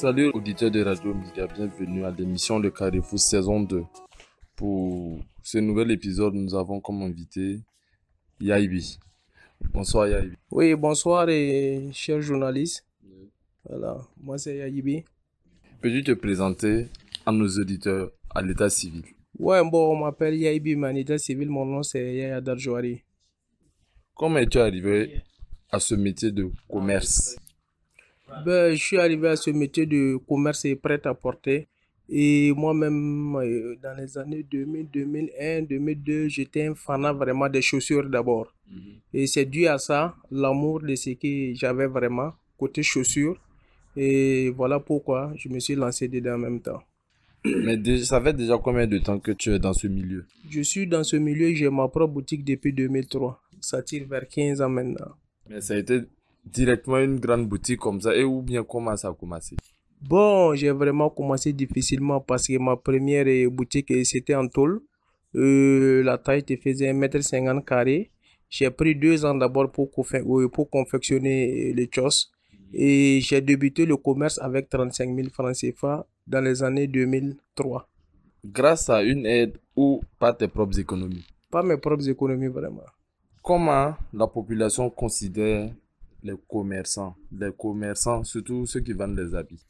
Salut auditeurs de Radio Média, bienvenue à l'émission de Carrefour saison 2. Pour ce nouvel épisode, nous avons comme invité Yaibi. Bonsoir Yaibi. Oui, bonsoir et chers journalistes. Voilà, moi c'est Yaibi. Peux-tu te présenter à nos auditeurs à l'état civil? Ouais, bon, on m'appelle Yaibi, mon état civil, mon nom c'est Yaya Darjouari. Comment es-tu arrivé à ce métier de commerce? Ben, Je suis arrivé à ce métier de commerce et prêt à porter. Et moi-même, euh, dans les années 2000, 2001, 2002, j'étais un fanat vraiment des chaussures d'abord. Et c'est dû à ça, l'amour de ce que j'avais vraiment, côté chaussures. Et voilà pourquoi je me suis lancé dedans en même temps. Mais déjà, ça fait déjà combien de temps que tu es dans ce milieu? Je suis dans ce milieu, j'ai ma propre boutique depuis 2003. Ça tire vers 15 ans maintenant. Mais ça a été directement une grande boutique comme ça, et ou bien comment ça a commencé? Bon, j'ai vraiment commencé difficilement parce que ma première euh, boutique, euh, c'était en tôle. Euh, la taille te faisait 1m50 carré. J'ai pris deux ans d'abord pour, pour confectionner les choses. Et j'ai débuté le commerce avec 35 000 francs CFA dans les années 2003. Grâce à une aide ou par tes propres économies? Pas mes propres économies vraiment. Comment la population considère les commerçants Les commerçants, surtout ceux qui vendent des habits.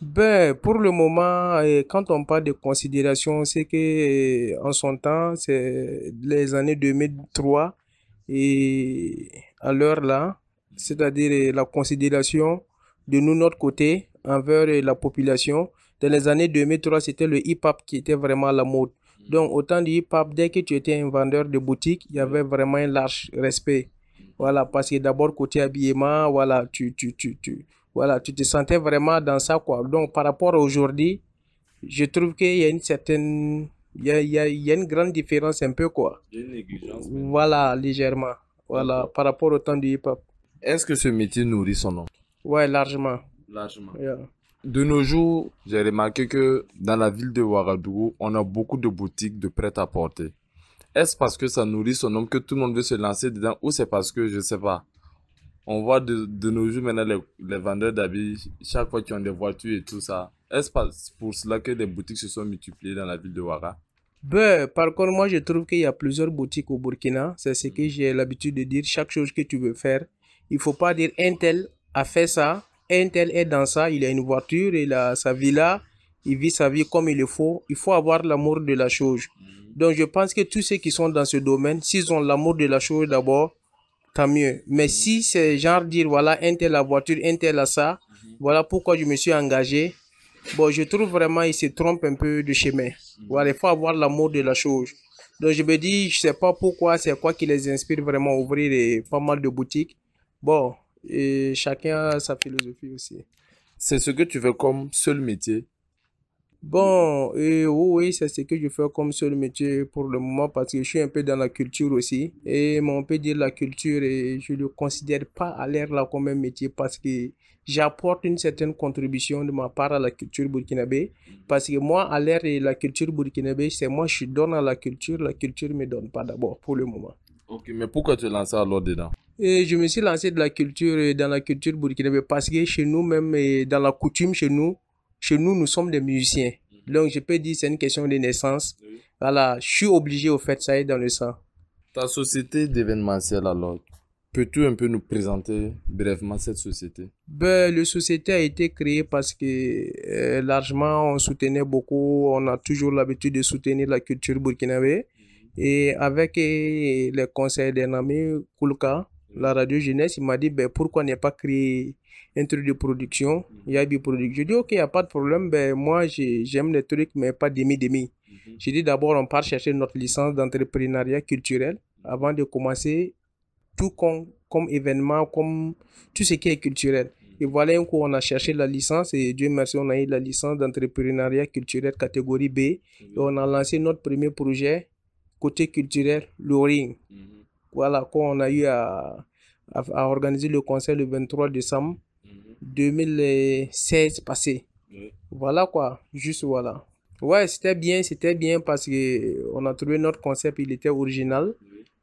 Ben, pour le moment, euh, quand on parle de considération, c'est que euh, en son temps, c'est les années 2003 et à l'heure là, c'est-à-dire euh, la considération de nous, notre côté, envers la population. Dans les années 2003, c'était le hip-hop qui était vraiment à la mode. Donc, autant du hip-hop, dès que tu étais un vendeur de boutique, il y avait vraiment un large respect. Voilà, parce que d'abord, côté habillement, voilà, tu, tu, tu, tu, voilà, tu te sentais vraiment dans ça, quoi. Donc, par rapport à aujourd'hui, je trouve qu'il y a une certaine, il y a, il y a, il y a une grande différence un peu, quoi. Une négligence. Voilà, légèrement. Voilà, par rapport au temps du hip-hop. Est-ce que ce métier nourrit son nom Ouais, largement. Largement. Yeah. De nos jours, j'ai remarqué que dans la ville de Ouagadougou, on a beaucoup de boutiques de prêt-à-porter. Est-ce parce que ça nourrit son nom que tout le monde veut se lancer dedans ou c'est parce que, je sais pas, on voit de, de nos jours maintenant les, les vendeurs d'habits, chaque fois qu'ils ont des voitures et tout ça. Est-ce pour cela que les boutiques se sont multipliées dans la ville de Ouaga Ben, par contre, moi, je trouve qu'il y a plusieurs boutiques au Burkina. C'est ce que j'ai l'habitude de dire. Chaque chose que tu veux faire, il faut pas dire un tel a fait ça, un tel est dans ça, il a une voiture, il a sa villa, il vit sa vie comme il le faut. Il faut avoir l'amour de la chose. Donc, je pense que tous ceux qui sont dans ce domaine, s'ils ont l'amour de la chose d'abord, tant mieux. Mais si c'est genre dire, voilà, un tel a voiture, un tel a ça, voilà pourquoi je me suis engagé. Bon, je trouve vraiment il se trompe un peu de chemin. Voilà, il faut avoir l'amour de la chose. Donc je me dis, je sais pas pourquoi, c'est quoi qui les inspire vraiment à ouvrir eh, pas mal de boutiques. Bon, et chacun a sa philosophie aussi. C'est ce que tu fais comme seul métier. Bon, et oui, c'est ce que je fais comme seul métier pour le moment parce que je suis un peu dans la culture aussi. Et mais on peut dire la culture et je ne le considère pas à l'air là comme un métier parce que j'apporte une certaine contribution de ma part à la culture burkinabé. Parce que moi, à l'air et la culture burkinabé, c'est moi je donne à la culture, la culture ne me donne pas d'abord pour le moment. Ok, mais pourquoi te lancer alors dedans? Et je me suis lancé de la culture, dans la culture burkinabé parce que chez nous, même dans la coutume, chez nous, chez nous, nous sommes des musiciens. Donc, je peux dire c'est une question de naissance. Oui. Voilà, je suis obligé au fait, ça est dans le sang. Ta société d'événementiel alors, peux-tu un peu nous présenter brièvement cette société? Ben, le société a été créée parce que euh, largement on soutenait beaucoup, on a toujours l'habitude de soutenir la culture burkinabé. Et avec euh, les conseils d'un ami, Koulka, la radio jeunesse, il m'a dit ben, pourquoi ne pas créer un truc de production, il y a des produits. Je dis ok, il n'y a pas de problème, ben, moi j'ai- j'aime les trucs, mais pas demi-demi. J'ai dit d'abord on part chercher notre licence d'entrepreneuriat culturel avant de commencer tout comme, comme événement, comme tout ce qui est culturel. Et voilà un coup, on a cherché la licence et Dieu merci, on a eu la licence d'entrepreneuriat culturel catégorie B. Et on a lancé notre premier projet côté culturel, le ring. Voilà, quand on a eu à, à, à organiser le concert le 23 décembre 2016 passé. Oui. Voilà quoi, juste voilà. Ouais, c'était bien, c'était bien parce que on a trouvé notre concept, il était original.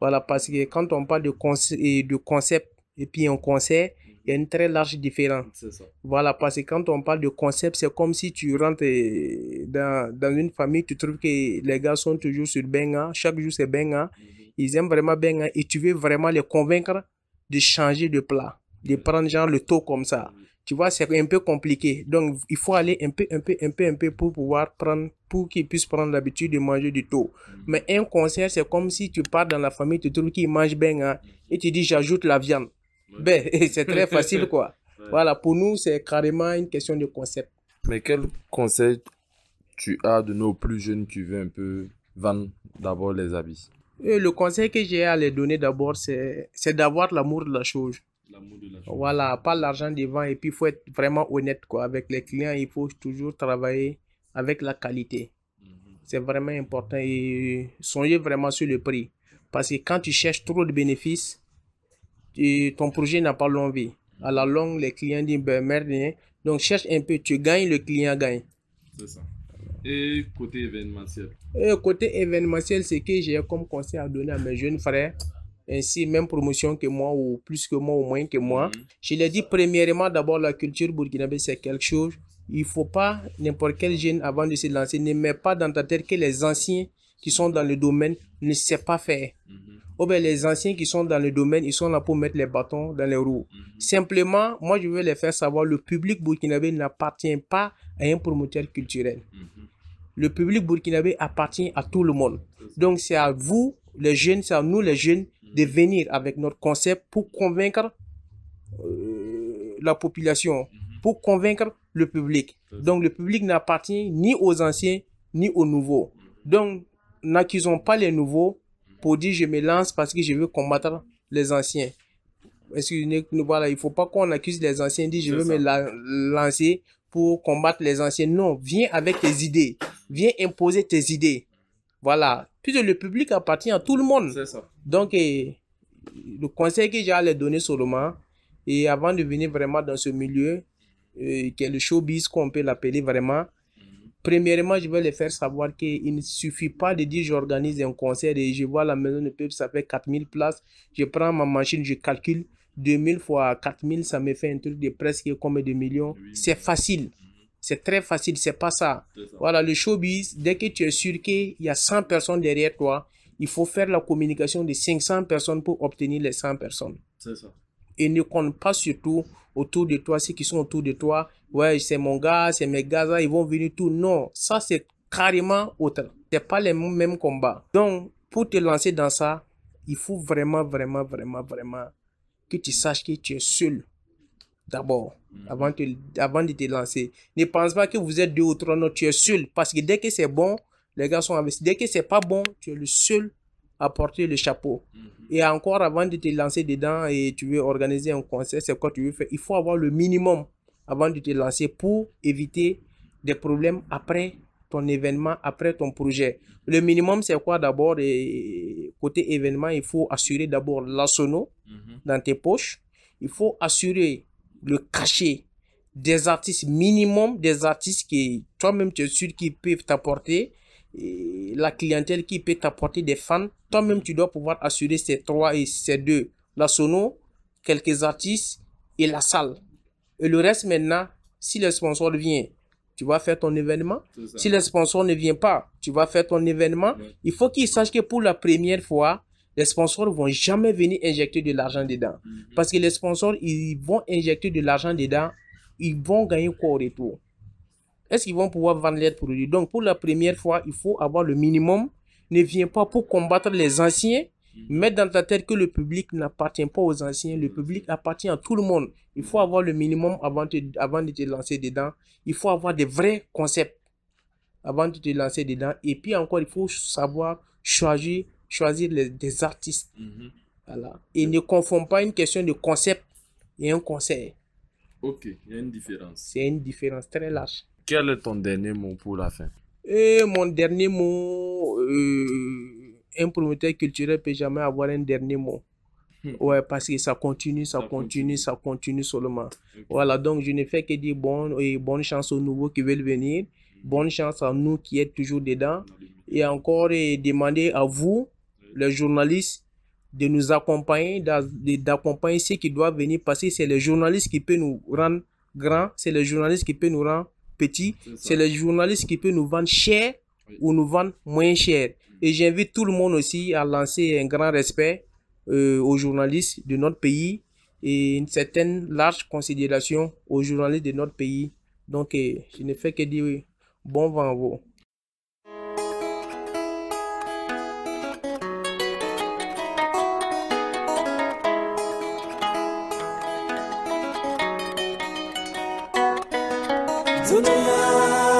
Voilà, parce que quand on parle de, conce- et de concept et puis un concert, il y a une très large différence. Ça. Voilà, parce que quand on parle de concept, c'est comme si tu rentres euh, dans, dans une famille, tu trouves que les gars sont toujours sur Benga, chaque jour c'est Benga, ils aiment vraiment Benga et tu veux vraiment les convaincre de changer de plat, de prendre genre le taux comme ça. Tu vois, c'est un peu compliqué. Donc, il faut aller un peu, un peu, un peu, un peu pour pouvoir prendre, pour qu'ils puissent prendre l'habitude de manger du taux. Mais un concert, c'est comme si tu pars dans la famille, tu trouves qu'ils mangent Benga et tu dis j'ajoute la viande. Ben, c'est très facile, quoi. Voilà, pour nous, c'est carrément une question de concept. Mais quel conseil tu as de nos plus jeunes qui veulent un peu vendre d'abord les habits? Et le conseil que j'ai à les donner d'abord, c'est c'est d'avoir l'amour de la chose. L'amour de la Voilà, pas l'argent devant. Et puis, il faut être vraiment honnête, quoi. Avec les clients, il faut toujours travailler avec la qualité. C'est vraiment important. Et soyez vraiment sur le prix. Parce que quand tu cherches trop de bénéfices, tu- ton projet n'a pas longue vie. À la longue, les clients disent, ben merde, hein. Donc, cherche un peu. Tu gagnes, le client gagne. C'est ça. Et côté événementiel Et côté événementiel, c'est que j'ai comme conseil à donner à mes jeunes frères, ainsi même promotion que moi, ou plus que moi, ou moins que moi. Je l'ai dit, premièrement, d'abord, la culture burkinabé, c'est quelque chose. Il faut pas, n'importe quel jeune, avant de se lancer, ne met pas dans ta tête que les anciens qui sont dans le domaine ne savent pas faire. Bien les anciens qui sont dans le domaine, ils sont là pour mettre les bâtons dans les roues. Simplement, moi, je veux les faire savoir, le public burkinabé n'appartient pas à un promoteur culturel. Le public burkinabé appartient à tout le monde. Donc, c'est à vous, les jeunes, c'est à nous, les jeunes, de venir avec notre concept pour convaincre euh, la population, pour convaincre le public. Donc, le public n'appartient ni aux anciens, ni aux nouveaux. Donc, n'accusons pas les nouveaux pour dire je me lance parce que je veux combattre les anciens. Excusez-nous, voilà, il faut pas qu'on accuse les anciens, dire je veux ça. me la- lancer pour combattre les anciens. Non, viens avec tes idées. Viens imposer tes idées. Voilà. Puisque le public appartient à tout le monde. C'est ça. Donc, eh, le conseil que j'ai à les donner seulement, et avant de venir vraiment dans ce milieu, euh, qui est le showbiz, qu'on peut l'appeler vraiment, premièrement, je vais les faire savoir qu'il ne suffit pas de dire j'organise un concert et je vois la maison de peuple, ça fait 4000 places, je prends ma machine, je calcule 2000 fois 4000, ça me fait un truc de presque combien de millions? Oui. C'est facile. C'est très facile, c'est pas ça. Voilà, le showbiz, dès que tu es sûr qu'il y a 100 personnes derrière toi, il faut faire la communication de 500 personnes pour obtenir les 100 personnes. C'est ça. Et ne compte pas surtout autour de toi, ceux qui sont autour de toi. Ouais, c'est mon gars, c'est mes gars, ils vont venir tout. Non, ça c'est carrément autre. C'est pas les mêmes combats. Donc, pour te lancer dans ça, il faut vraiment, vraiment, vraiment, vraiment que tu saches que tu es seul. D'abord, avant, de- avant de te lancer. Ne pense pas que vous êtes deux ou trois, non, tu es seul. Parce que dès que c'est bon, les gars sont investis. Dès que c'est pas bon, tu es le seul à porter le chapeau. Et encore avant de te lancer dedans et tu veux organiser un concert, c'est quoi tu veux faire Il faut avoir le minimum avant de te lancer pour éviter des problèmes après ton événement, après ton projet. Le minimum, c'est quoi d'abord? Côté événement, il faut assurer d'abord la sono dans tes poches. Il faut assurer le cachet des artistes minimum, des artistes qui toi-même tu es sûr qu'ils peuvent t'apporter, la clientèle qui peut t'apporter des fans. Toi-même tu dois pouvoir assurer ces trois et ces deux. La sono, quelques artistes et la salle. Et le reste maintenant, si le sponsor vient, tu vas faire ton événement. Si le sponsor ne vient pas, tu vas faire ton événement. Il faut qu'ils sachent que pour la première fois, les sponsors vont jamais venir injecter de l'argent dedans. Parce que les sponsors, ils vont injecter de l'argent dedans, ils vont gagner quoi au retour? Est-ce qu'ils vont pouvoir vendre leurs produits? Donc, pour la première fois, il faut avoir le minimum. Ne viens pas pour combattre les anciens. Mettre dans ta tête que le public n'appartient pas aux anciens. Le public appartient à tout le monde. Il faut avoir le minimum avant, te- avant de te lancer dedans. Il faut avoir des vrais concepts avant de te lancer dedans. Et puis encore, il faut savoir choisir, choisir les, des artistes. Mhm. Voilà. Et ne confonds pas une question de concept et un concert. Ok, il y a une différence. C'est une différence très large. Quel est ton dernier mot pour la fin? Et mon dernier mot, euh, un promoteur culturel peut jamais avoir un dernier mot. Hmm. Ouais, parce que ça continue, ça, Ça continue, continue. ça continue seulement. Voilà, donc je ne fais que dire bonne, et bonne chance aux nouveaux qui veulent venir. Bonne chance à nous qui êtes toujours dedans. Et encore, et demander à vous, les journalistes, de nous accompagner, d'accompagner ceux qui doivent venir passer. C'est les journalistes qui peuvent nous rendre grands, c'est les journalistes qui peuvent nous rendre petits, c'est les journalistes qui peuvent nous vendre cher ou nous vendre moins cher. Et j'invite tout le monde aussi à lancer un grand respect euh, aux journalistes de notre pays et une certaine large considération aux journalistes de notre pays. Donc, euh, je ne fais que dire bon vent à vous. 怎么样？